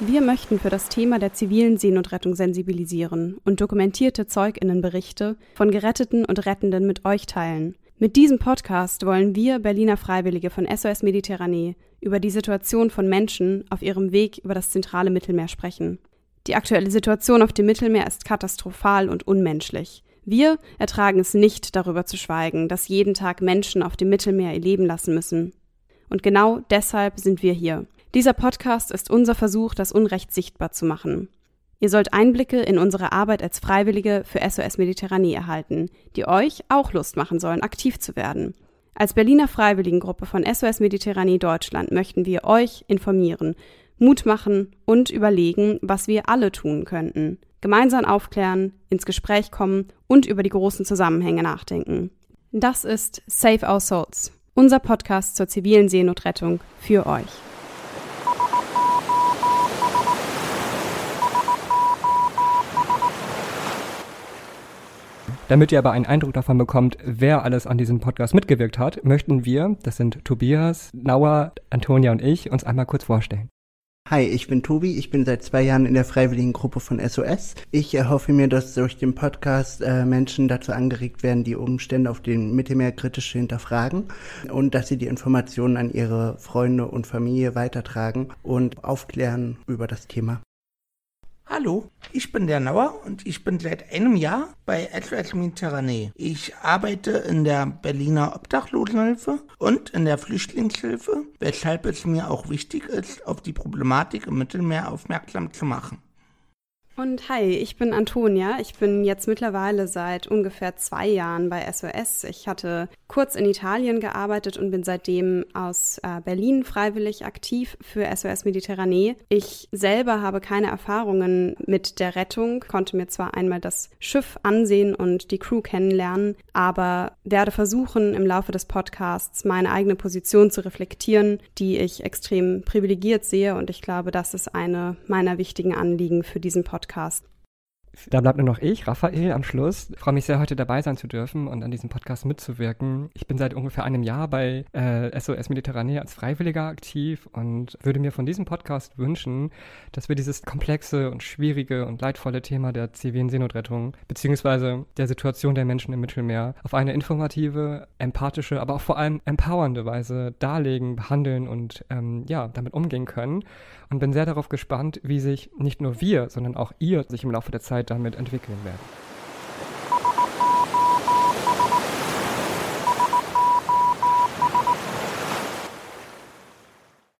Wir möchten für das Thema der zivilen Seenotrettung sensibilisieren und dokumentierte Zeuginnenberichte von Geretteten und Rettenden mit euch teilen. Mit diesem Podcast wollen wir Berliner Freiwillige von SOS Mediterranee über die Situation von Menschen auf ihrem Weg über das zentrale Mittelmeer sprechen. Die aktuelle Situation auf dem Mittelmeer ist katastrophal und unmenschlich. Wir ertragen es nicht, darüber zu schweigen, dass jeden Tag Menschen auf dem Mittelmeer ihr Leben lassen müssen. Und genau deshalb sind wir hier. Dieser Podcast ist unser Versuch, das Unrecht sichtbar zu machen. Ihr sollt Einblicke in unsere Arbeit als Freiwillige für SOS Mediterranee erhalten, die euch auch Lust machen sollen, aktiv zu werden. Als Berliner Freiwilligengruppe von SOS Mediterranee Deutschland möchten wir euch informieren Mut machen und überlegen, was wir alle tun könnten. Gemeinsam aufklären, ins Gespräch kommen und über die großen Zusammenhänge nachdenken. Das ist Save Our Souls, unser Podcast zur zivilen Seenotrettung für euch. Damit ihr aber einen Eindruck davon bekommt, wer alles an diesem Podcast mitgewirkt hat, möchten wir, das sind Tobias, Nauer, Antonia und ich, uns einmal kurz vorstellen. Hi, ich bin Tobi. Ich bin seit zwei Jahren in der freiwilligen Gruppe von SOS. Ich erhoffe mir, dass durch den Podcast äh, Menschen dazu angeregt werden, die Umstände auf dem Mittelmeer kritisch hinterfragen und dass sie die Informationen an ihre Freunde und Familie weitertragen und aufklären über das Thema. Hallo, ich bin der Nauer und ich bin seit einem Jahr bei SOS Mediterranee. Ich arbeite in der Berliner Obdachlosenhilfe und in der Flüchtlingshilfe, weshalb es mir auch wichtig ist, auf die Problematik im Mittelmeer aufmerksam zu machen. Und hi, ich bin Antonia. Ich bin jetzt mittlerweile seit ungefähr zwei Jahren bei SOS. Ich hatte kurz in Italien gearbeitet und bin seitdem aus äh, Berlin freiwillig aktiv für SOS Mediterranee. Ich selber habe keine Erfahrungen mit der Rettung, konnte mir zwar einmal das Schiff ansehen und die Crew kennenlernen, aber werde versuchen, im Laufe des Podcasts meine eigene Position zu reflektieren, die ich extrem privilegiert sehe. Und ich glaube, das ist eine meiner wichtigen Anliegen für diesen Podcast. Podcast. Da bleibt nur noch ich, Raphael, am Schluss. Ich freue mich sehr, heute dabei sein zu dürfen und an diesem Podcast mitzuwirken. Ich bin seit ungefähr einem Jahr bei äh, SOS Mediterranee als Freiwilliger aktiv und würde mir von diesem Podcast wünschen, dass wir dieses komplexe und schwierige und leidvolle Thema der zivilen Seenotrettung beziehungsweise der Situation der Menschen im Mittelmeer auf eine informative, empathische, aber auch vor allem empowernde Weise darlegen, behandeln und ähm, ja, damit umgehen können. Und bin sehr darauf gespannt, wie sich nicht nur wir, sondern auch ihr sich im Laufe der Zeit damit entwickeln werden.